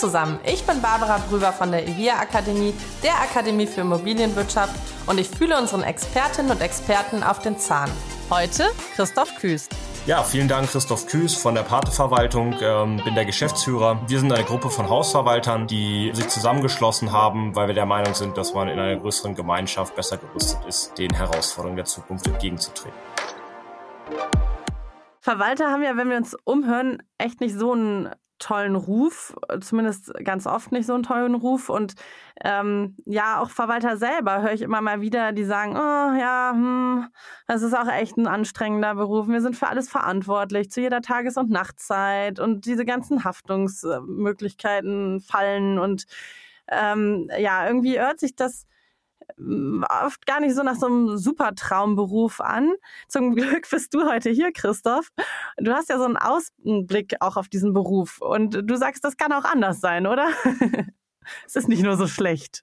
Zusammen, ich bin Barbara Brüber von der IVIA Akademie, der Akademie für Immobilienwirtschaft und ich fühle unseren Expertinnen und Experten auf den Zahn. Heute Christoph Küst. Ja, vielen Dank, Christoph Küß von der Pate-Verwaltung. Ähm, bin der Geschäftsführer. Wir sind eine Gruppe von Hausverwaltern, die sich zusammengeschlossen haben, weil wir der Meinung sind, dass man in einer größeren Gemeinschaft besser gerüstet ist, den Herausforderungen der Zukunft entgegenzutreten. Verwalter haben ja, wenn wir uns umhören, echt nicht so einen tollen Ruf, zumindest ganz oft nicht so einen tollen Ruf. Und ähm, ja, auch Verwalter selber höre ich immer mal wieder, die sagen, oh ja, hm, das ist auch echt ein anstrengender Beruf. Wir sind für alles verantwortlich, zu jeder Tages- und Nachtzeit und diese ganzen Haftungsmöglichkeiten fallen. Und ähm, ja, irgendwie hört sich das oft gar nicht so nach so einem super Traumberuf an. Zum Glück bist du heute hier, Christoph. Du hast ja so einen Ausblick auch auf diesen Beruf und du sagst, das kann auch anders sein, oder? es ist nicht nur so schlecht.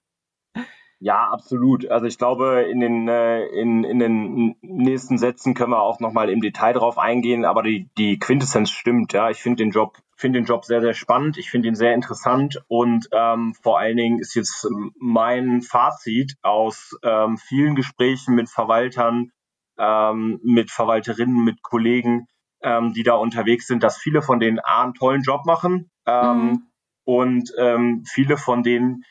Ja, absolut. Also ich glaube, in den, äh, in, in den nächsten Sätzen können wir auch nochmal im Detail drauf eingehen, aber die, die Quintessenz stimmt, ja. Ich finde den Job, finde den Job sehr, sehr spannend, ich finde ihn sehr interessant und ähm, vor allen Dingen ist jetzt mein Fazit aus ähm, vielen Gesprächen mit Verwaltern, ähm, mit Verwalterinnen, mit Kollegen, ähm, die da unterwegs sind, dass viele von denen A, einen tollen Job machen ähm, mhm. und ähm, viele von denen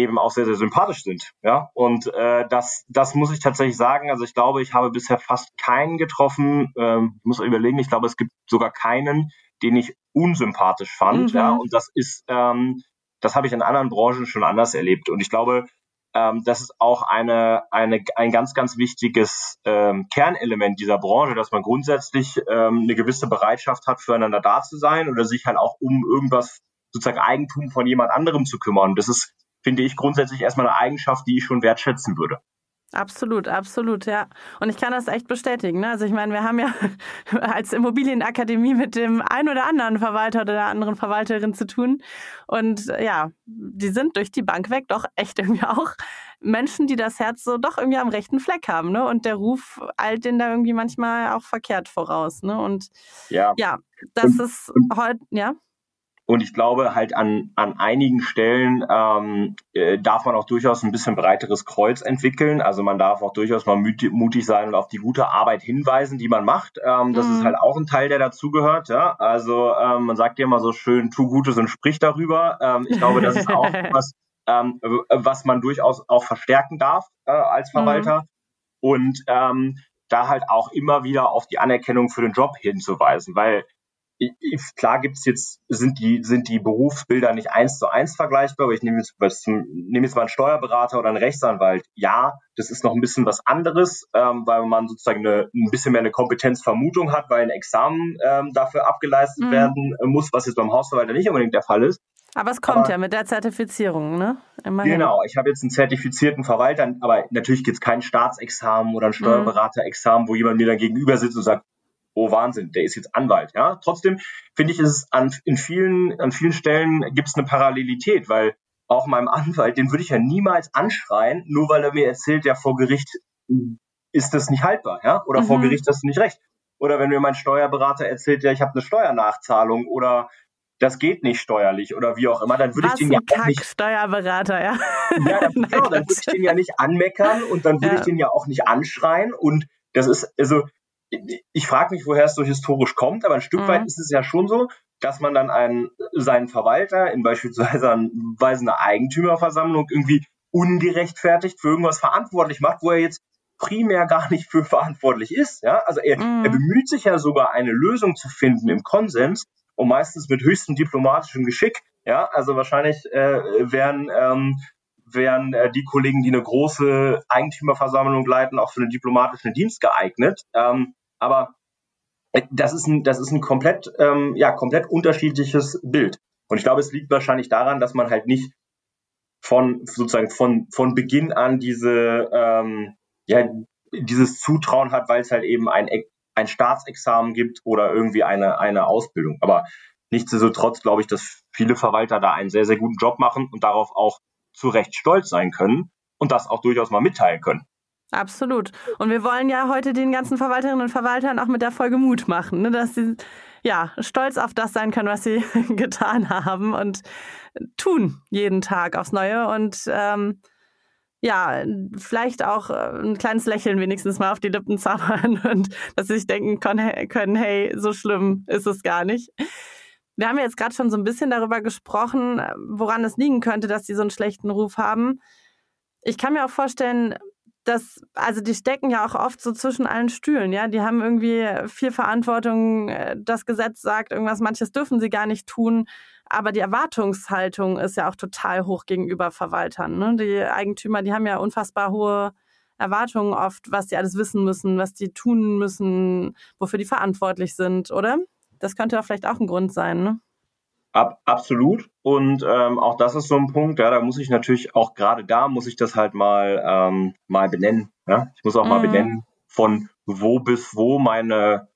eben auch sehr, sehr sympathisch sind. Ja, und äh, das, das muss ich tatsächlich sagen. Also ich glaube, ich habe bisher fast keinen getroffen. Ähm, ich muss überlegen, ich glaube, es gibt sogar keinen, den ich unsympathisch fand. Mhm. Ja, und das ist, ähm, das habe ich in anderen Branchen schon anders erlebt. Und ich glaube, ähm, das ist auch eine, eine, ein ganz, ganz wichtiges ähm, Kernelement dieser Branche, dass man grundsätzlich ähm, eine gewisse Bereitschaft hat, füreinander da zu sein oder sich halt auch um irgendwas sozusagen Eigentum von jemand anderem zu kümmern. Das ist finde ich grundsätzlich erstmal eine Eigenschaft, die ich schon wertschätzen würde. Absolut, absolut, ja. Und ich kann das echt bestätigen. Ne? Also ich meine, wir haben ja als Immobilienakademie mit dem ein oder anderen Verwalter oder der anderen Verwalterin zu tun. Und ja, die sind durch die Bank weg doch echt irgendwie auch Menschen, die das Herz so doch irgendwie am rechten Fleck haben. Ne? Und der Ruf eilt denen da irgendwie manchmal auch verkehrt voraus. Ne? Und ja, ja das und, ist heute, ja. Und ich glaube, halt an, an einigen Stellen ähm, äh, darf man auch durchaus ein bisschen breiteres Kreuz entwickeln. Also man darf auch durchaus mal mutig sein und auf die gute Arbeit hinweisen, die man macht. Ähm, das mhm. ist halt auch ein Teil, der dazugehört. Ja? Also ähm, man sagt ja immer so schön, tu Gutes und sprich darüber. Ähm, ich glaube, das ist auch was, ähm, was man durchaus auch verstärken darf äh, als Verwalter. Mhm. Und ähm, da halt auch immer wieder auf die Anerkennung für den Job hinzuweisen, weil klar gibt's jetzt, sind die, sind die Berufsbilder nicht eins zu eins vergleichbar, aber ich nehme jetzt, was, nehme jetzt mal einen Steuerberater oder einen Rechtsanwalt. Ja, das ist noch ein bisschen was anderes, ähm, weil man sozusagen eine, ein bisschen mehr eine Kompetenzvermutung hat, weil ein Examen ähm, dafür abgeleistet mhm. werden muss, was jetzt beim Hausverwalter nicht unbedingt der Fall ist. Aber es kommt aber, ja mit der Zertifizierung, ne? Immerhin. Genau, ich habe jetzt einen zertifizierten Verwalter, aber natürlich gibt es kein Staatsexamen oder ein mhm. Steuerberaterexamen, wo jemand mir dann gegenüber sitzt und sagt, oh Wahnsinn, der ist jetzt Anwalt. Ja, trotzdem finde ich, ist es an, in vielen, an vielen Stellen gibt es eine Parallelität, weil auch meinem Anwalt, den würde ich ja niemals anschreien, nur weil er mir erzählt, ja vor Gericht ist das nicht haltbar, ja, oder mhm. vor Gericht hast du nicht recht. Oder wenn mir mein Steuerberater erzählt, ja, ich habe eine Steuernachzahlung oder das geht nicht steuerlich oder wie auch immer, dann würde ich den ja auch nicht Steuerberater, ja. Ja, dann, genau, dann würde ich den ja nicht anmeckern und dann würde ja. ich den ja auch nicht anschreien und das ist also ich frage mich, woher es so historisch kommt, aber ein Stück mhm. weit ist es ja schon so, dass man dann einen, seinen Verwalter in beispielsweise einer Eigentümerversammlung irgendwie ungerechtfertigt für irgendwas verantwortlich macht, wo er jetzt primär gar nicht für verantwortlich ist. Ja? Also er, mhm. er bemüht sich ja sogar eine Lösung zu finden im Konsens und meistens mit höchstem diplomatischem Geschick. Ja, also wahrscheinlich äh, wären ähm, wären äh, die Kollegen, die eine große Eigentümerversammlung leiten, auch für den diplomatischen Dienst geeignet. Ähm, aber äh, das ist ein, das ist ein komplett, ähm, ja, komplett unterschiedliches Bild. Und ich glaube, es liegt wahrscheinlich daran, dass man halt nicht von sozusagen von, von Beginn an diese, ähm, ja, dieses Zutrauen hat, weil es halt eben ein, ein Staatsexamen gibt oder irgendwie eine, eine Ausbildung. Aber nichtsdestotrotz glaube ich, dass viele Verwalter da einen sehr, sehr guten Job machen und darauf auch zu Recht stolz sein können und das auch durchaus mal mitteilen können. Absolut. Und wir wollen ja heute den ganzen Verwalterinnen und Verwaltern auch mit der Folge Mut machen, ne? dass sie ja stolz auf das sein können, was sie getan haben und tun jeden Tag aufs Neue und ähm, ja, vielleicht auch äh, ein kleines Lächeln wenigstens mal auf die Lippen zaubern und dass sie sich denken können, hey, so schlimm ist es gar nicht. Wir haben ja jetzt gerade schon so ein bisschen darüber gesprochen, woran es liegen könnte, dass sie so einen schlechten Ruf haben. Ich kann mir auch vorstellen, dass, also die stecken ja auch oft so zwischen allen Stühlen, ja. Die haben irgendwie viel Verantwortung. Äh, das Gesetz sagt irgendwas, manches dürfen sie gar nicht tun. Aber die Erwartungshaltung ist ja auch total hoch gegenüber Verwaltern. Ne? Die Eigentümer, die haben ja unfassbar hohe Erwartungen oft, was die alles wissen müssen, was die tun müssen, wofür die verantwortlich sind, oder? Das könnte doch vielleicht auch ein Grund sein, ne? Ab, absolut. Und ähm, auch das ist so ein Punkt, ja, da muss ich natürlich auch gerade da muss ich das halt mal ähm, mal benennen. Ja? Ich muss auch mhm. mal benennen, von wo bis wo meine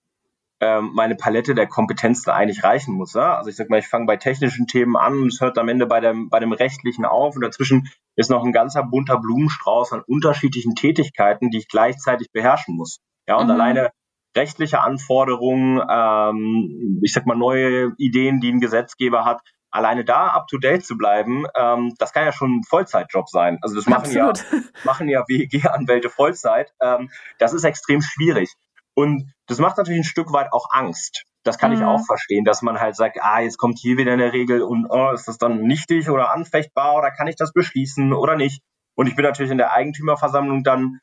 ähm, meine Palette der Kompetenzen eigentlich reichen muss. Ja? Also ich sag mal, ich fange bei technischen Themen an und es hört am Ende bei dem bei dem rechtlichen auf und dazwischen ist noch ein ganzer bunter Blumenstrauß an unterschiedlichen Tätigkeiten, die ich gleichzeitig beherrschen muss. Ja, und mhm. alleine rechtliche Anforderungen, ähm, ich sag mal neue Ideen, die ein Gesetzgeber hat, alleine da up to date zu bleiben, ähm, das kann ja schon ein Vollzeitjob sein. Also das machen Absolut. ja machen ja WEG-Anwälte Vollzeit. Ähm, das ist extrem schwierig und das macht natürlich ein Stück weit auch Angst. Das kann mhm. ich auch verstehen, dass man halt sagt, ah, jetzt kommt hier wieder eine Regel und oh, ist das dann nichtig oder anfechtbar oder kann ich das beschließen oder nicht? Und ich bin natürlich in der Eigentümerversammlung dann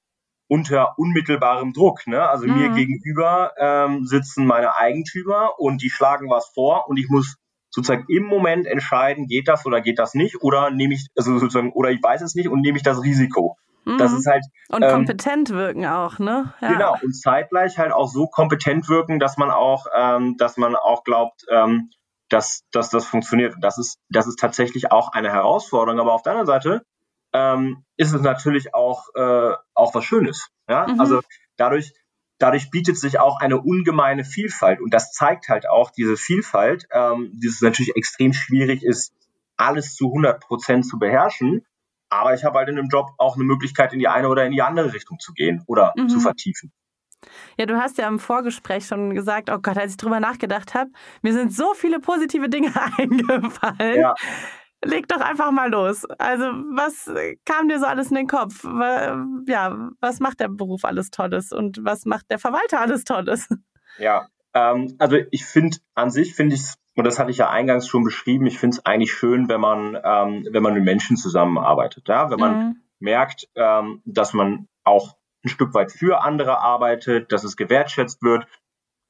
unter unmittelbarem Druck. Ne? Also mhm. mir gegenüber ähm, sitzen meine Eigentümer und die schlagen was vor und ich muss sozusagen im Moment entscheiden, geht das oder geht das nicht oder nehme ich, also sozusagen, oder ich weiß es nicht und nehme ich das Risiko. Mhm. Das ist halt. Und ähm, kompetent wirken auch, ne? Ja. Genau. Und zeitgleich halt auch so kompetent wirken, dass man auch, ähm, dass man auch glaubt, ähm, dass, dass das funktioniert. Und das ist, das ist tatsächlich auch eine Herausforderung. Aber auf der anderen Seite ähm, ist es natürlich auch, äh, auch was Schönes. Ja? Mhm. Also dadurch, dadurch bietet sich auch eine ungemeine Vielfalt. Und das zeigt halt auch diese Vielfalt, ähm, dass es natürlich extrem schwierig ist, alles zu 100 Prozent zu beherrschen. Aber ich habe halt in dem Job auch eine Möglichkeit, in die eine oder in die andere Richtung zu gehen oder mhm. zu vertiefen. Ja, du hast ja im Vorgespräch schon gesagt, oh Gott, als ich drüber nachgedacht habe, mir sind so viele positive Dinge eingefallen. Ja. Leg doch einfach mal los. Also, was kam dir so alles in den Kopf? Ja, was macht der Beruf alles Tolles und was macht der Verwalter alles Tolles? Ja, ähm, also ich finde an sich finde ich und das hatte ich ja eingangs schon beschrieben, ich finde es eigentlich schön, wenn man, ähm, wenn man mit Menschen zusammenarbeitet, ja, wenn man mhm. merkt, ähm, dass man auch ein Stück weit für andere arbeitet, dass es gewertschätzt wird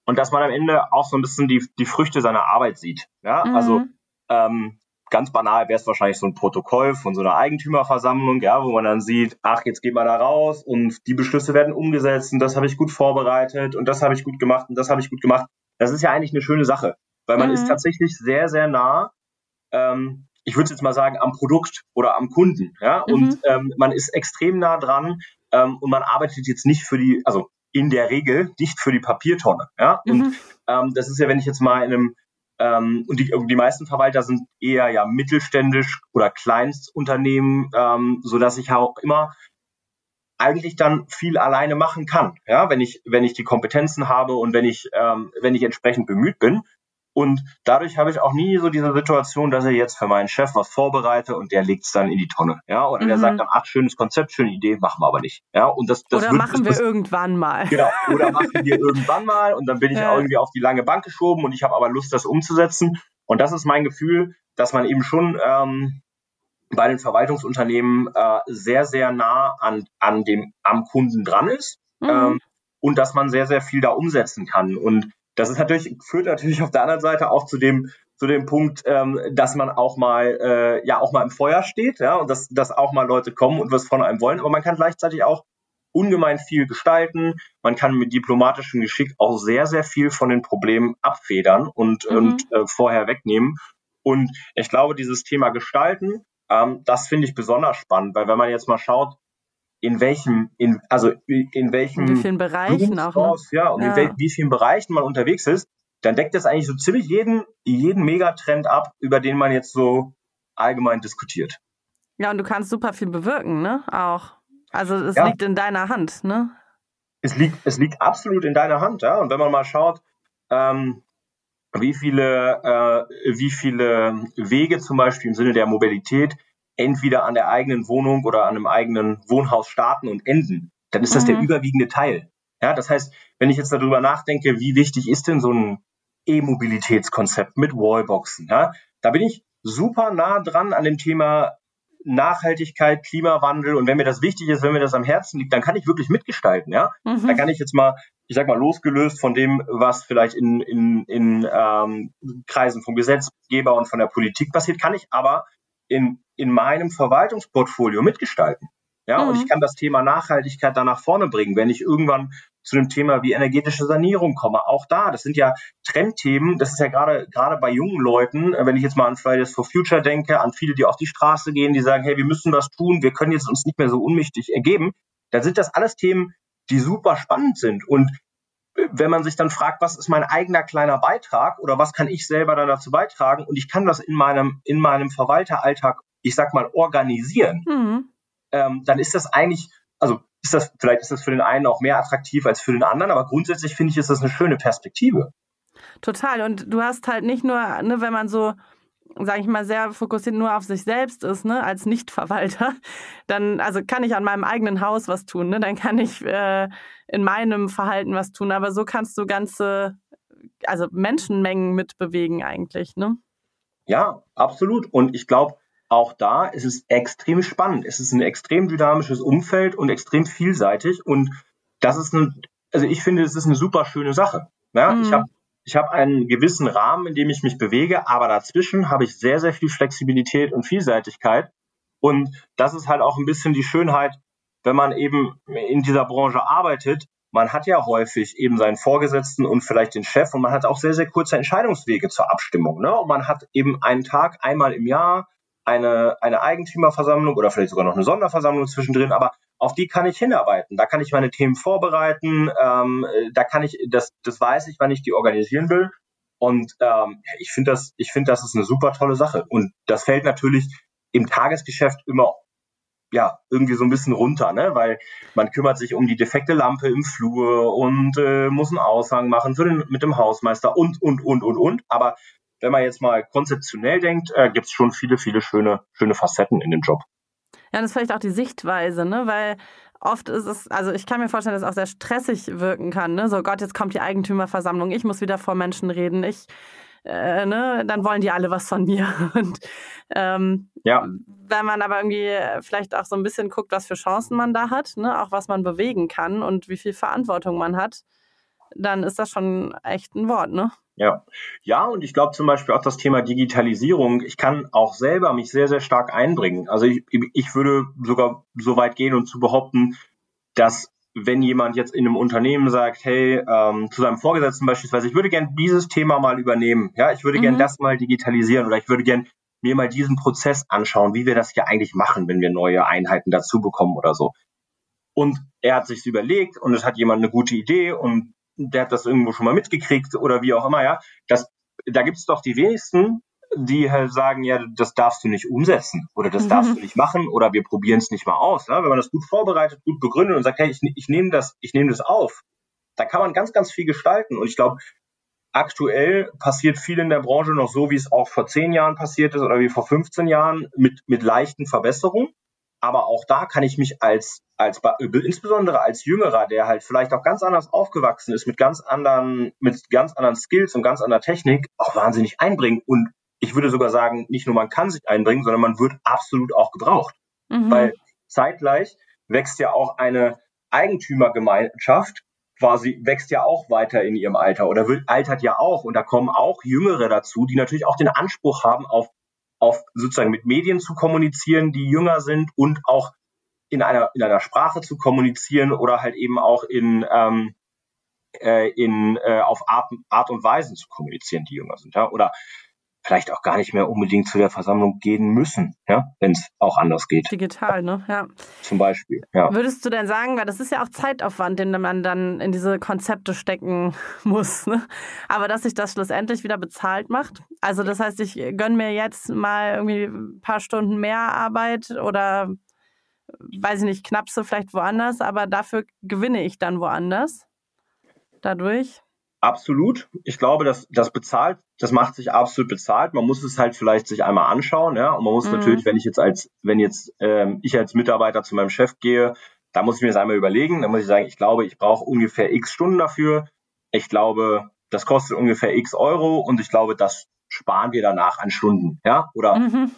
und dass man am Ende auch so ein bisschen die, die Früchte seiner Arbeit sieht. Ja, also, mhm. also ähm, ganz banal wäre es wahrscheinlich so ein Protokoll von so einer Eigentümerversammlung, ja, wo man dann sieht, ach, jetzt geht man da raus und die Beschlüsse werden umgesetzt und das habe ich gut vorbereitet und das habe ich gut gemacht und das habe ich gut gemacht. Das ist ja eigentlich eine schöne Sache, weil man mhm. ist tatsächlich sehr, sehr nah, ähm, ich würde jetzt mal sagen, am Produkt oder am Kunden, ja, mhm. und ähm, man ist extrem nah dran ähm, und man arbeitet jetzt nicht für die, also in der Regel nicht für die Papiertonne, ja, mhm. und ähm, das ist ja, wenn ich jetzt mal in einem ähm, und die, die meisten Verwalter sind eher ja mittelständisch oder Kleinstunternehmen, ähm, so dass ich auch immer eigentlich dann viel alleine machen kann, ja, wenn ich wenn ich die Kompetenzen habe und wenn ich ähm, wenn ich entsprechend bemüht bin. Und dadurch habe ich auch nie so diese Situation, dass ich jetzt für meinen Chef was vorbereite und der legt es dann in die Tonne. Ja, oder mhm. der sagt dann, ach, schönes Konzept, schöne Idee, machen wir aber nicht. Ja, und das, das oder wird, machen das, wir irgendwann mal. Genau, oder machen wir irgendwann mal und dann bin ich ja. irgendwie auf die lange Bank geschoben und ich habe aber Lust, das umzusetzen. Und das ist mein Gefühl, dass man eben schon ähm, bei den Verwaltungsunternehmen äh, sehr, sehr nah an, an dem, am Kunden dran ist. Mhm. Ähm, und dass man sehr, sehr viel da umsetzen kann. Und das ist natürlich, führt natürlich auf der anderen Seite auch zu dem, zu dem Punkt, ähm, dass man auch mal, äh, ja, auch mal im Feuer steht, ja, und dass, dass auch mal Leute kommen und was von einem wollen. Aber man kann gleichzeitig auch ungemein viel gestalten. Man kann mit diplomatischem Geschick auch sehr, sehr viel von den Problemen abfedern und, mhm. und äh, vorher wegnehmen. Und ich glaube, dieses Thema Gestalten Ähm, das finde ich besonders spannend, weil wenn man jetzt mal schaut, in welchem, in, also in welchem in wie vielen Bereichen auch, ne? ja, und ja. in wie vielen Bereichen man unterwegs ist, dann deckt das eigentlich so ziemlich jeden, jeden Megatrend ab, über den man jetzt so allgemein diskutiert. Ja, und du kannst super viel bewirken, ne? Auch. Also es ja. liegt in deiner Hand, ne? Es liegt, es liegt absolut in deiner Hand, ja. Und wenn man mal schaut, ähm, wie viele, äh, wie viele Wege zum Beispiel im Sinne der Mobilität entweder an der eigenen Wohnung oder an einem eigenen Wohnhaus starten und enden, dann ist das mhm. der überwiegende Teil. Ja, das heißt, wenn ich jetzt darüber nachdenke, wie wichtig ist denn so ein E-Mobilitätskonzept mit Wallboxen, ja, da bin ich super nah dran an dem Thema Nachhaltigkeit, Klimawandel und wenn mir das wichtig ist, wenn mir das am Herzen liegt, dann kann ich wirklich mitgestalten, ja. Mhm. Da kann ich jetzt mal, ich sag mal, losgelöst von dem, was vielleicht in, in, in ähm, Kreisen vom Gesetzgeber und von der Politik passiert, kann ich aber in, in meinem Verwaltungsportfolio mitgestalten. Ja, mhm. und ich kann das Thema Nachhaltigkeit da nach vorne bringen, wenn ich irgendwann zu dem Thema wie energetische Sanierung komme. Auch da, das sind ja Trendthemen, das ist ja gerade gerade bei jungen Leuten, wenn ich jetzt mal an Fridays for Future denke, an viele, die auf die Straße gehen, die sagen, hey, wir müssen was tun, wir können jetzt uns nicht mehr so unmächtig ergeben, dann sind das alles Themen, die super spannend sind. Und wenn man sich dann fragt, was ist mein eigener kleiner Beitrag oder was kann ich selber dann dazu beitragen und ich kann das in meinem, in meinem Verwalteralltag, ich sag mal, organisieren, mhm. ähm, dann ist das eigentlich, also ist das, vielleicht ist das für den einen auch mehr attraktiv als für den anderen, aber grundsätzlich finde ich, ist das eine schöne Perspektive. Total. Und du hast halt nicht nur, ne, wenn man so sage ich mal, sehr fokussiert nur auf sich selbst ist, ne, als Nichtverwalter, dann, also kann ich an meinem eigenen Haus was tun, ne, dann kann ich äh, in meinem Verhalten was tun, aber so kannst du ganze, also Menschenmengen mitbewegen eigentlich, ne? Ja, absolut. Und ich glaube, auch da ist es extrem spannend. Es ist ein extrem dynamisches Umfeld und extrem vielseitig. Und das ist eine, also ich finde, es ist eine super schöne Sache. Ja, mhm. ich habe ich habe einen gewissen Rahmen, in dem ich mich bewege, aber dazwischen habe ich sehr, sehr viel Flexibilität und Vielseitigkeit. Und das ist halt auch ein bisschen die Schönheit, wenn man eben in dieser Branche arbeitet. Man hat ja häufig eben seinen Vorgesetzten und vielleicht den Chef und man hat auch sehr, sehr kurze Entscheidungswege zur Abstimmung. Ne? Und man hat eben einen Tag einmal im Jahr eine, eine Eigentümerversammlung oder vielleicht sogar noch eine Sonderversammlung zwischendrin, aber auf die kann ich hinarbeiten. Da kann ich meine Themen vorbereiten, ähm, da kann ich, das, das weiß ich, wann ich die organisieren will. Und ähm, ich finde das, ich finde, das ist eine super tolle Sache. Und das fällt natürlich im Tagesgeschäft immer ja, irgendwie so ein bisschen runter, ne? Weil man kümmert sich um die defekte Lampe im Flur und äh, muss einen Aushang machen für den, mit dem Hausmeister und, und, und, und, und. Aber wenn man jetzt mal konzeptionell denkt, äh, gibt es schon viele, viele schöne, schöne Facetten in dem Job. Ja, das ist vielleicht auch die Sichtweise, ne? Weil oft ist es, also ich kann mir vorstellen, dass es auch sehr stressig wirken kann, ne? So Gott, jetzt kommt die Eigentümerversammlung, ich muss wieder vor Menschen reden, ich, äh, ne, dann wollen die alle was von mir. Und ähm, ja. wenn man aber irgendwie vielleicht auch so ein bisschen guckt, was für Chancen man da hat, ne, auch was man bewegen kann und wie viel Verantwortung man hat, dann ist das schon echt ein Wort, ne? Ja, ja, und ich glaube zum Beispiel auch das Thema Digitalisierung. Ich kann auch selber mich sehr, sehr stark einbringen. Also ich, ich würde sogar so weit gehen und zu behaupten, dass wenn jemand jetzt in einem Unternehmen sagt, hey, ähm, zu seinem Vorgesetzten beispielsweise, ich würde gern dieses Thema mal übernehmen, ja, ich würde mhm. gern das mal digitalisieren oder ich würde gern mir mal diesen Prozess anschauen, wie wir das hier eigentlich machen, wenn wir neue Einheiten dazu bekommen oder so. Und er hat sich überlegt und es hat jemand eine gute Idee und der hat das irgendwo schon mal mitgekriegt oder wie auch immer, ja. Das, da gibt es doch die wenigsten, die halt sagen, ja, das darfst du nicht umsetzen oder das mhm. darfst du nicht machen oder wir probieren es nicht mal aus. Ja? Wenn man das gut vorbereitet, gut begründet und sagt, hey, ich, ich nehme das, ich nehme das auf, da kann man ganz, ganz viel gestalten. Und ich glaube, aktuell passiert viel in der Branche noch so, wie es auch vor zehn Jahren passiert ist oder wie vor 15 Jahren mit, mit leichten Verbesserungen. Aber auch da kann ich mich als, als, insbesondere als Jüngerer, der halt vielleicht auch ganz anders aufgewachsen ist, mit ganz anderen, mit ganz anderen Skills und ganz anderer Technik, auch wahnsinnig einbringen. Und ich würde sogar sagen, nicht nur man kann sich einbringen, sondern man wird absolut auch gebraucht. Mhm. Weil zeitgleich wächst ja auch eine Eigentümergemeinschaft quasi wächst ja auch weiter in ihrem Alter oder wird, altert ja auch und da kommen auch Jüngere dazu, die natürlich auch den Anspruch haben auf auf sozusagen mit Medien zu kommunizieren, die jünger sind und auch in einer, in einer Sprache zu kommunizieren oder halt eben auch in, ähm, äh, in, äh, auf Art, Art und Weisen zu kommunizieren, die jünger sind. Ja? Oder vielleicht auch gar nicht mehr unbedingt zu der Versammlung gehen müssen, ja, wenn es auch anders geht. Digital, ne? Ja. Zum Beispiel, ja. Würdest du denn sagen, weil das ist ja auch Zeitaufwand, den man dann in diese Konzepte stecken muss, ne? aber dass sich das schlussendlich wieder bezahlt macht? Also das heißt, ich gönne mir jetzt mal irgendwie ein paar Stunden mehr Arbeit oder weiß ich nicht, knappste vielleicht woanders, aber dafür gewinne ich dann woanders dadurch? Absolut. Ich glaube, dass das bezahlt, das macht sich absolut bezahlt. Man muss es halt vielleicht sich einmal anschauen, ja. Und man muss mhm. natürlich, wenn ich jetzt als, wenn jetzt ähm, ich als Mitarbeiter zu meinem Chef gehe, da muss ich mir das einmal überlegen. Da muss ich sagen, ich glaube, ich brauche ungefähr X Stunden dafür. Ich glaube, das kostet ungefähr X Euro und ich glaube, das sparen wir danach an Stunden, ja. Oder mhm.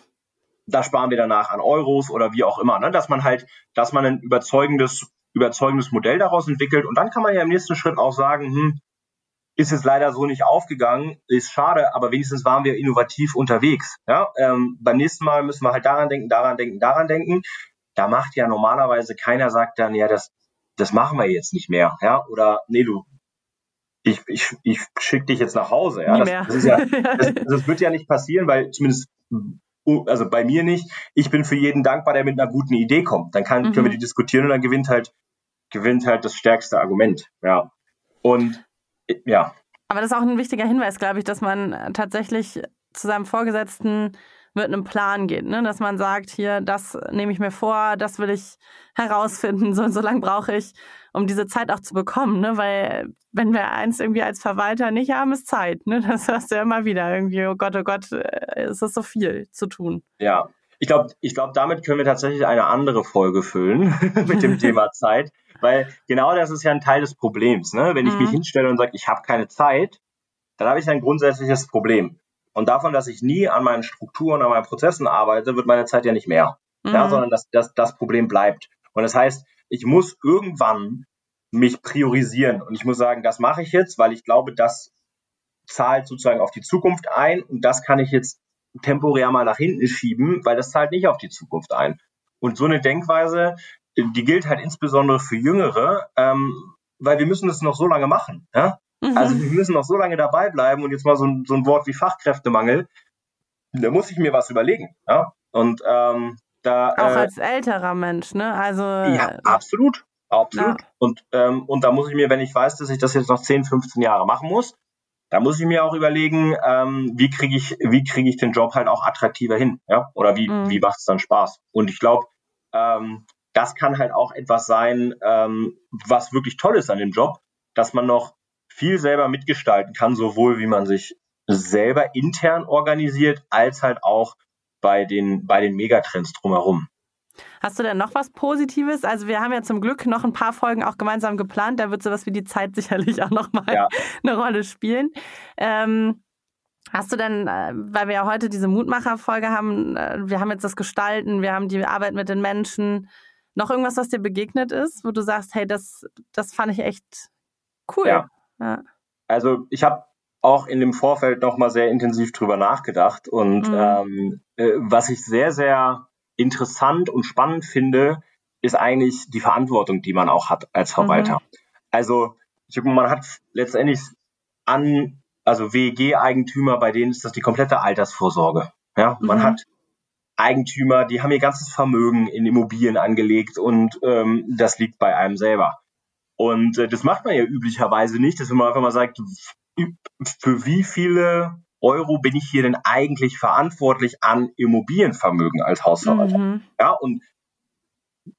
da sparen wir danach an Euros oder wie auch immer. Ne? Dass man halt, dass man ein überzeugendes überzeugendes Modell daraus entwickelt und dann kann man ja im nächsten Schritt auch sagen, hm, ist es leider so nicht aufgegangen, ist schade, aber wenigstens waren wir innovativ unterwegs. Ja? Ähm, beim nächsten Mal müssen wir halt daran denken, daran denken, daran denken. Da macht ja normalerweise keiner sagt dann, ja, das, das machen wir jetzt nicht mehr. Ja? Oder nee, du, ich, ich, ich schicke dich jetzt nach Hause. Ja? Das, das, ja, das, das wird ja nicht passieren, weil zumindest also bei mir nicht. Ich bin für jeden dankbar, der mit einer guten Idee kommt. Dann kann, mhm. können wir die diskutieren und dann gewinnt halt, gewinnt halt das stärkste Argument. Ja. Und ja. Aber das ist auch ein wichtiger Hinweis, glaube ich, dass man tatsächlich zu seinem Vorgesetzten mit einem Plan geht, ne? dass man sagt, hier, das nehme ich mir vor, das will ich herausfinden, so und so lange brauche ich, um diese Zeit auch zu bekommen, ne? weil wenn wir eins irgendwie als Verwalter nicht haben, ist Zeit, ne? das hörst du ja immer wieder irgendwie, oh Gott, oh Gott, äh, ist das so viel zu tun. Ja, ich glaube, ich glaub, damit können wir tatsächlich eine andere Folge füllen mit dem Thema Zeit, weil genau das ist ja ein Teil des Problems. Ne? Wenn ich mich mhm. hinstelle und sage, ich habe keine Zeit, dann habe ich ein grundsätzliches Problem. Und davon, dass ich nie an meinen Strukturen, an meinen Prozessen arbeite, wird meine Zeit ja nicht mehr. Mhm. Ja, sondern das, das, das Problem bleibt. Und das heißt, ich muss irgendwann mich priorisieren. Und ich muss sagen, das mache ich jetzt, weil ich glaube, das zahlt sozusagen auf die Zukunft ein und das kann ich jetzt temporär mal nach hinten schieben, weil das zahlt nicht auf die Zukunft ein. Und so eine Denkweise, die gilt halt insbesondere für Jüngere, ähm, weil wir müssen das noch so lange machen. Ja? Mhm. Also wir müssen noch so lange dabei bleiben und jetzt mal so ein, so ein Wort wie Fachkräftemangel, da muss ich mir was überlegen. Ja? Und ähm, da, auch äh, als älterer Mensch, ne? Also ja, absolut, absolut. Ja. Und ähm, und da muss ich mir, wenn ich weiß, dass ich das jetzt noch 10, 15 Jahre machen muss, da muss ich mir auch überlegen, ähm, wie kriege ich, wie kriege ich den Job halt auch attraktiver hin, ja? Oder wie, mhm. wie macht es dann Spaß? Und ich glaube, ähm, das kann halt auch etwas sein, ähm, was wirklich toll ist an dem Job, dass man noch viel selber mitgestalten kann, sowohl wie man sich selber intern organisiert, als halt auch bei den, bei den Megatrends drumherum. Hast du denn noch was Positives? Also wir haben ja zum Glück noch ein paar Folgen auch gemeinsam geplant. Da wird sowas wie die Zeit sicherlich auch nochmal ja. eine Rolle spielen. Ähm, hast du denn, äh, weil wir ja heute diese Mutmacher-Folge haben, äh, wir haben jetzt das Gestalten, wir haben die Arbeit mit den Menschen, noch irgendwas, was dir begegnet ist, wo du sagst, hey, das, das fand ich echt cool. Ja. ja. Also ich habe auch in dem Vorfeld nochmal sehr intensiv drüber nachgedacht und mhm. ähm, äh, was ich sehr, sehr interessant und spannend finde, ist eigentlich die Verantwortung, die man auch hat als Verwalter. Mhm. Also ich glaube, man hat letztendlich an, also WEG-Eigentümer, bei denen ist das die komplette Altersvorsorge. Ja, man mhm. hat Eigentümer, die haben ihr ganzes Vermögen in Immobilien angelegt und ähm, das liegt bei einem selber. Und äh, das macht man ja üblicherweise nicht, dass man einfach mal sagt, für wie viele Euro bin ich hier denn eigentlich verantwortlich an Immobilienvermögen als Hausverwalter? Mhm. Ja, und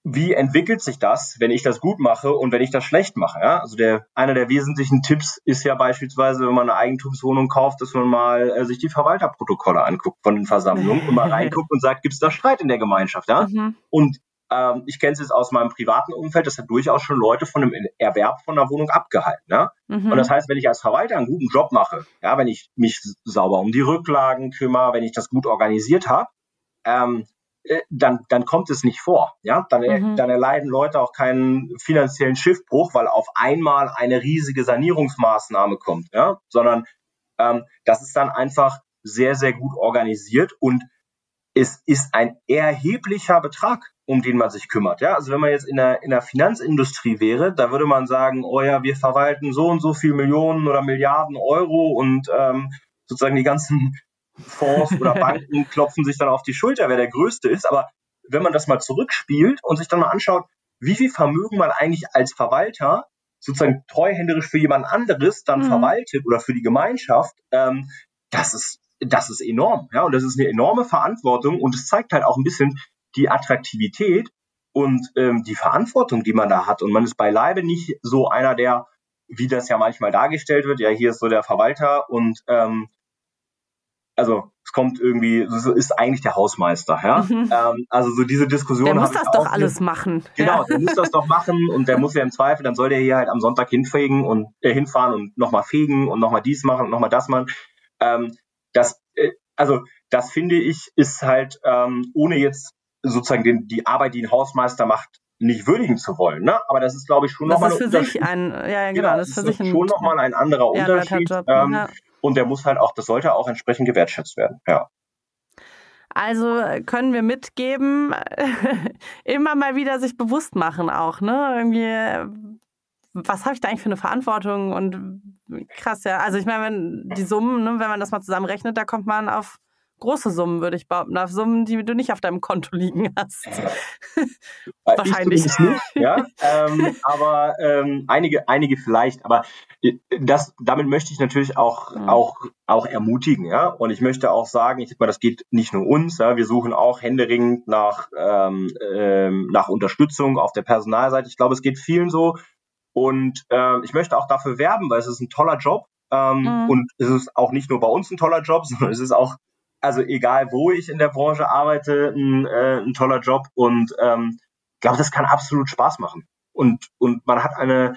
wie entwickelt sich das, wenn ich das gut mache und wenn ich das schlecht mache? Ja? Also der, einer der wesentlichen Tipps ist ja beispielsweise, wenn man eine Eigentumswohnung kauft, dass man mal äh, sich die Verwalterprotokolle anguckt von den Versammlungen und mal reinguckt und sagt, gibt es da Streit in der Gemeinschaft? Ja? Mhm. Und ähm, ich kenne es jetzt aus meinem privaten Umfeld, das hat durchaus schon Leute von dem Erwerb von einer Wohnung abgehalten. Ne? Mhm. Und das heißt, wenn ich als Verwalter einen guten Job mache, ja, wenn ich mich sauber um die Rücklagen kümmere, wenn ich das gut organisiert habe, ähm, äh, dann, dann kommt es nicht vor. Ja, dann, mhm. dann erleiden Leute auch keinen finanziellen Schiffbruch, weil auf einmal eine riesige Sanierungsmaßnahme kommt, ja, sondern ähm, das ist dann einfach sehr, sehr gut organisiert und es ist ein erheblicher Betrag, um den man sich kümmert. Ja, also wenn man jetzt in der, in der Finanzindustrie wäre, da würde man sagen, oh ja, wir verwalten so und so viel Millionen oder Milliarden Euro und ähm, sozusagen die ganzen Fonds oder Banken klopfen sich dann auf die Schulter, wer der Größte ist. Aber wenn man das mal zurückspielt und sich dann mal anschaut, wie viel Vermögen man eigentlich als Verwalter sozusagen treuhänderisch für jemand anderes dann mhm. verwaltet oder für die Gemeinschaft, ähm, das ist das ist enorm, ja, und das ist eine enorme Verantwortung und es zeigt halt auch ein bisschen die Attraktivität und ähm, die Verantwortung, die man da hat. Und man ist beileibe nicht so einer, der, wie das ja manchmal dargestellt wird, ja, hier ist so der Verwalter und ähm, also es kommt irgendwie, es ist eigentlich der Hausmeister, ja. Mhm. Ähm, also so diese Diskussion. Der muss das doch alles machen. Genau, ja. der muss das doch machen und der muss ja im Zweifel, dann soll der hier halt am Sonntag hinfegen und äh, hinfahren und nochmal fegen und nochmal dies machen und nochmal das machen. Ähm, das, äh, also das finde ich, ist halt, ähm, ohne jetzt sozusagen den, die Arbeit, die ein Hausmeister macht, nicht würdigen zu wollen. Ne? Aber das ist, glaube ich, schon nochmal ein für sich ein, ja, ja genau, genau, das ist für sich ein, schon nochmal ein anderer Unterschied. Ähm, ja. Und der muss halt auch, das sollte auch entsprechend gewertschätzt werden. Ja. Also können wir mitgeben, immer mal wieder sich bewusst machen auch, ne? Irgendwie, was habe ich da eigentlich für eine Verantwortung und krass, ja. Also ich meine, wenn die Summen, ne, wenn man das mal zusammenrechnet, da kommt man auf große Summen, würde ich behaupten, auf Summen, die du nicht auf deinem Konto liegen hast. Äh, Wahrscheinlich. Ich nicht, ja. ähm, aber ähm, einige, einige vielleicht. Aber äh, das, damit möchte ich natürlich auch, mhm. auch, auch ermutigen, ja. Und ich möchte auch sagen, ich sag mal, das geht nicht nur uns, ja. Wir suchen auch händeringend nach, ähm, ähm, nach Unterstützung auf der Personalseite. Ich glaube, es geht vielen so. Und äh, ich möchte auch dafür werben, weil es ist ein toller Job. Ähm, mhm. Und es ist auch nicht nur bei uns ein toller Job, sondern es ist auch also egal wo ich in der Branche arbeite, ein, äh, ein toller Job und ähm, glaube, das kann absolut Spaß machen. Und, und man hat eine,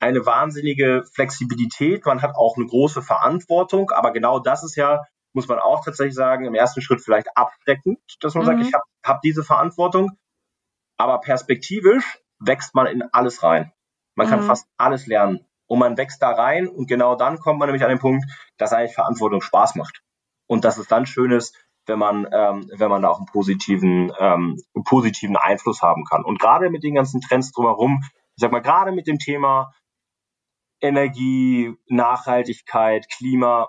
eine wahnsinnige Flexibilität, man hat auch eine große Verantwortung, aber genau das ist ja, muss man auch tatsächlich sagen, im ersten Schritt vielleicht abschreckend, dass man mhm. sagt, ich habe hab diese Verantwortung, aber perspektivisch wächst man in alles rein. Man mhm. kann fast alles lernen und man wächst da rein und genau dann kommt man nämlich an den Punkt, dass eigentlich Verantwortung Spaß macht und dass es dann schön ist, wenn man, ähm, wenn man da auch einen positiven, ähm, einen positiven Einfluss haben kann. Und gerade mit den ganzen Trends drumherum, ich sag mal, gerade mit dem Thema Energie, Nachhaltigkeit, Klima,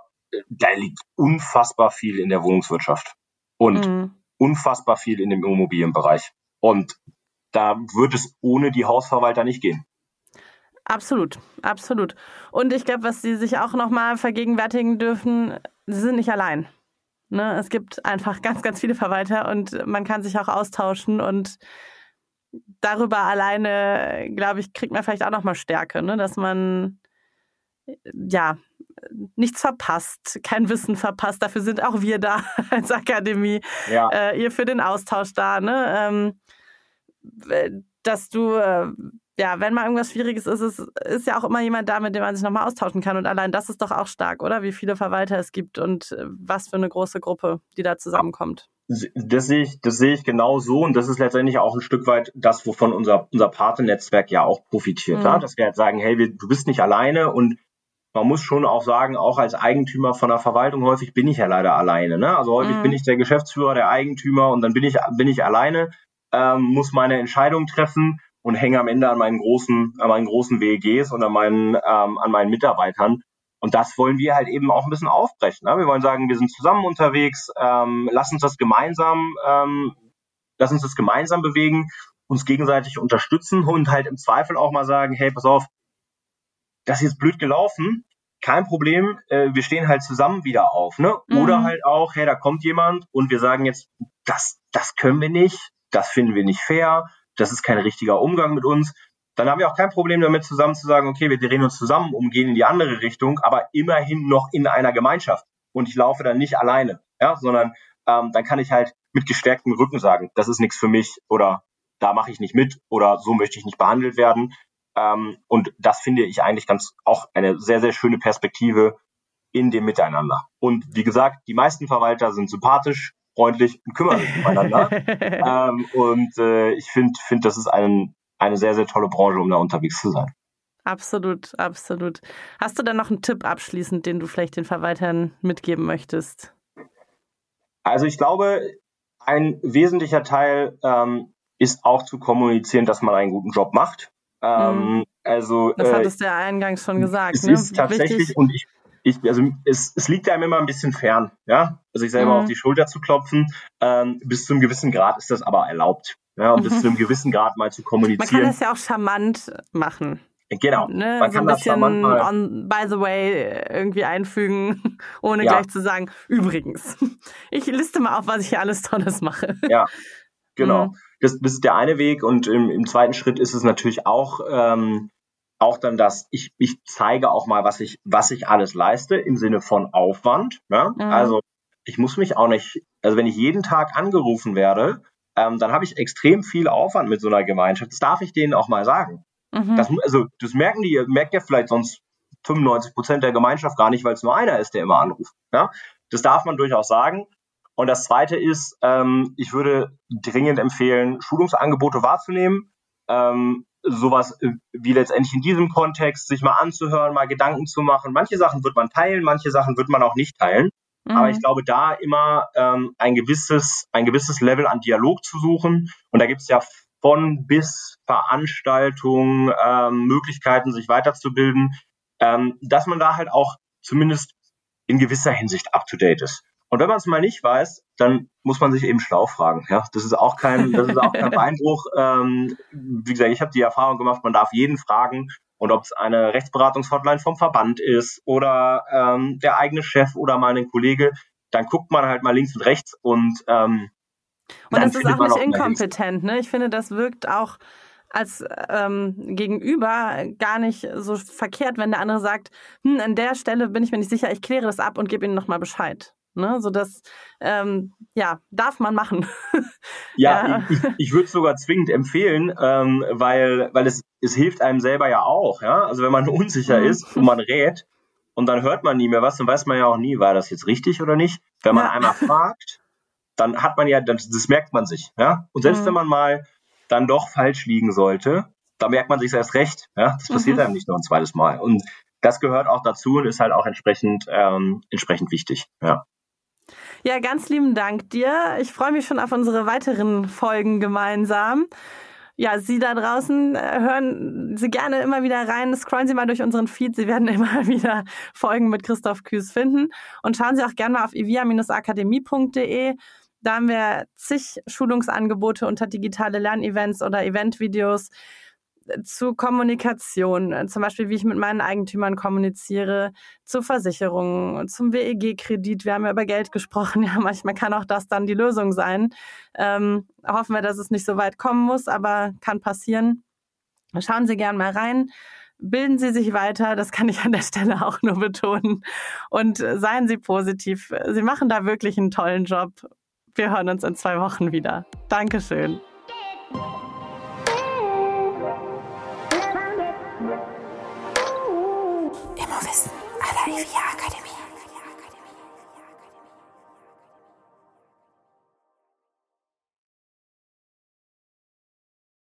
da liegt unfassbar viel in der Wohnungswirtschaft und mhm. unfassbar viel in dem Immobilienbereich. Und da wird es ohne die Hausverwalter nicht gehen. Absolut, absolut. Und ich glaube, was Sie sich auch nochmal vergegenwärtigen dürfen, Sie sind nicht allein. Ne? Es gibt einfach ganz, ganz viele Verwalter und man kann sich auch austauschen und darüber alleine, glaube ich, kriegt man vielleicht auch nochmal Stärke, ne? dass man ja nichts verpasst, kein Wissen verpasst. Dafür sind auch wir da als Akademie, ja. äh, ihr für den Austausch da. Ne? Ähm, dass du äh, ja, wenn mal irgendwas Schwieriges ist, ist, ist ja auch immer jemand da, mit dem man sich nochmal austauschen kann. Und allein das ist doch auch stark, oder? Wie viele Verwalter es gibt und äh, was für eine große Gruppe, die da zusammenkommt. Das sehe ich, das sehe ich genau so. Und das ist letztendlich auch ein Stück weit das, wovon unser, unser Patennetzwerk ja auch profitiert. Mhm. Ja? Dass wir halt sagen, hey, wir, du bist nicht alleine und man muss schon auch sagen, auch als Eigentümer von der Verwaltung häufig bin ich ja leider alleine. Ne? Also häufig mhm. bin ich der Geschäftsführer, der Eigentümer und dann bin ich, bin ich alleine, ähm, muss meine Entscheidung treffen und hänge am Ende an meinen großen, an meinen großen WEGs und an meinen, ähm, an meinen Mitarbeitern. Und das wollen wir halt eben auch ein bisschen aufbrechen. Ne? Wir wollen sagen, wir sind zusammen unterwegs, ähm, lass uns das gemeinsam, ähm, lass uns das gemeinsam bewegen, uns gegenseitig unterstützen und halt im Zweifel auch mal sagen, hey, pass auf, das ist jetzt blöd gelaufen, kein Problem, äh, wir stehen halt zusammen wieder auf, ne? Mhm. Oder halt auch, hey, da kommt jemand und wir sagen jetzt, das, das können wir nicht, das finden wir nicht fair, das ist kein richtiger Umgang mit uns, dann haben wir auch kein Problem damit, zusammen zu sagen, okay, wir drehen uns zusammen um, gehen in die andere Richtung, aber immerhin noch in einer Gemeinschaft. Und ich laufe dann nicht alleine, ja, sondern ähm, dann kann ich halt mit gestärktem Rücken sagen, das ist nichts für mich oder da mache ich nicht mit oder so möchte ich nicht behandelt werden. Ähm, und das finde ich eigentlich ganz auch eine sehr, sehr schöne Perspektive in dem Miteinander. Und wie gesagt, die meisten Verwalter sind sympathisch, freundlich und kümmern sich umeinander. ähm, und äh, ich finde, find, das ist ein, eine sehr, sehr tolle Branche, um da unterwegs zu sein. Absolut, absolut. Hast du dann noch einen Tipp abschließend, den du vielleicht den Verwaltern mitgeben möchtest? Also ich glaube, ein wesentlicher Teil ähm, ist auch zu kommunizieren, dass man einen guten Job macht. Ähm, mhm. Also das hattest äh, du ja eingangs schon gesagt. Es ne? ist tatsächlich Wichtig. und ich ich, also es, es liegt einem immer ein bisschen fern, ja. Also ich selber mhm. auf die Schulter zu klopfen. Ähm, bis zu einem gewissen Grad ist das aber erlaubt. Ja, und mhm. bis zu einem gewissen Grad mal zu kommunizieren. Man kann das ja auch charmant machen. Genau. Ne? Man so ein bisschen on, by the way irgendwie einfügen, ohne ja. gleich zu sagen, übrigens, ich liste mal auf, was ich hier alles Tolles mache. Ja, genau. Mhm. Das, das ist der eine Weg und im, im zweiten Schritt ist es natürlich auch, ähm, auch dann das, ich, ich zeige auch mal, was ich, was ich alles leiste im Sinne von Aufwand. Ja? Mhm. Also ich muss mich auch nicht, also wenn ich jeden Tag angerufen werde, ähm, dann habe ich extrem viel Aufwand mit so einer Gemeinschaft. Das darf ich denen auch mal sagen. Mhm. Das, also das merken die, merkt ja vielleicht sonst 95 Prozent der Gemeinschaft gar nicht, weil es nur einer ist, der immer anruft. Ja? Das darf man durchaus sagen. Und das Zweite ist, ähm, ich würde dringend empfehlen, Schulungsangebote wahrzunehmen. Ähm, sowas äh, wie letztendlich in diesem Kontext sich mal anzuhören, mal Gedanken zu machen. Manche Sachen wird man teilen, manche Sachen wird man auch nicht teilen. Mhm. Aber ich glaube, da immer ähm, ein gewisses, ein gewisses Level an Dialog zu suchen. Und da gibt es ja von bis Veranstaltungen, ähm, Möglichkeiten, sich weiterzubilden, ähm, dass man da halt auch zumindest in gewisser Hinsicht up to date ist. Und wenn man es mal nicht weiß, dann muss man sich eben schlau fragen. Ja, das ist auch kein, das ist auch kein Beinbruch. Ähm, wie gesagt, ich habe die Erfahrung gemacht, man darf jeden fragen. Und ob es eine Rechtsberatungshotline vom Verband ist oder ähm, der eigene Chef oder mal ein Kollege, dann guckt man halt mal links und rechts und ähm, und das ist auch nicht inkompetent, ne? Ich finde, das wirkt auch als ähm, Gegenüber gar nicht so verkehrt, wenn der andere sagt, hm, an der Stelle bin ich mir nicht sicher, ich kläre das ab und gebe Ihnen nochmal Bescheid. Ne? So das, ähm, ja, darf man machen. ja, ja, ich, ich würde es sogar zwingend empfehlen, ähm, weil, weil es, es hilft einem selber ja auch. Ja? Also wenn man unsicher mhm. ist und man rät und dann hört man nie mehr was, dann weiß man ja auch nie, war das jetzt richtig oder nicht. Wenn man ja. einmal fragt, dann hat man ja, das, das merkt man sich. Ja? Und selbst mhm. wenn man mal dann doch falsch liegen sollte, da merkt man sich erst recht. Ja? Das passiert mhm. einem nicht noch ein zweites Mal. Und das gehört auch dazu und ist halt auch entsprechend, ähm, entsprechend wichtig. Ja. Ja, ganz lieben Dank dir. Ich freue mich schon auf unsere weiteren Folgen gemeinsam. Ja, Sie da draußen äh, hören Sie gerne immer wieder rein, scrollen Sie mal durch unseren Feed. Sie werden immer wieder Folgen mit Christoph Küß finden. Und schauen Sie auch gerne mal auf ivia-akademie.de. Da haben wir zig Schulungsangebote unter digitale Lernevents oder Eventvideos zu Kommunikation, äh, zum Beispiel wie ich mit meinen Eigentümern kommuniziere, zu Versicherungen, zum WEG-Kredit. Wir haben ja über Geld gesprochen. Ja, manchmal kann auch das dann die Lösung sein. Ähm, hoffen wir, dass es nicht so weit kommen muss, aber kann passieren. Schauen Sie gern mal rein. Bilden Sie sich weiter, das kann ich an der Stelle auch nur betonen. Und seien Sie positiv. Sie machen da wirklich einen tollen Job. Wir hören uns in zwei Wochen wieder. Dankeschön.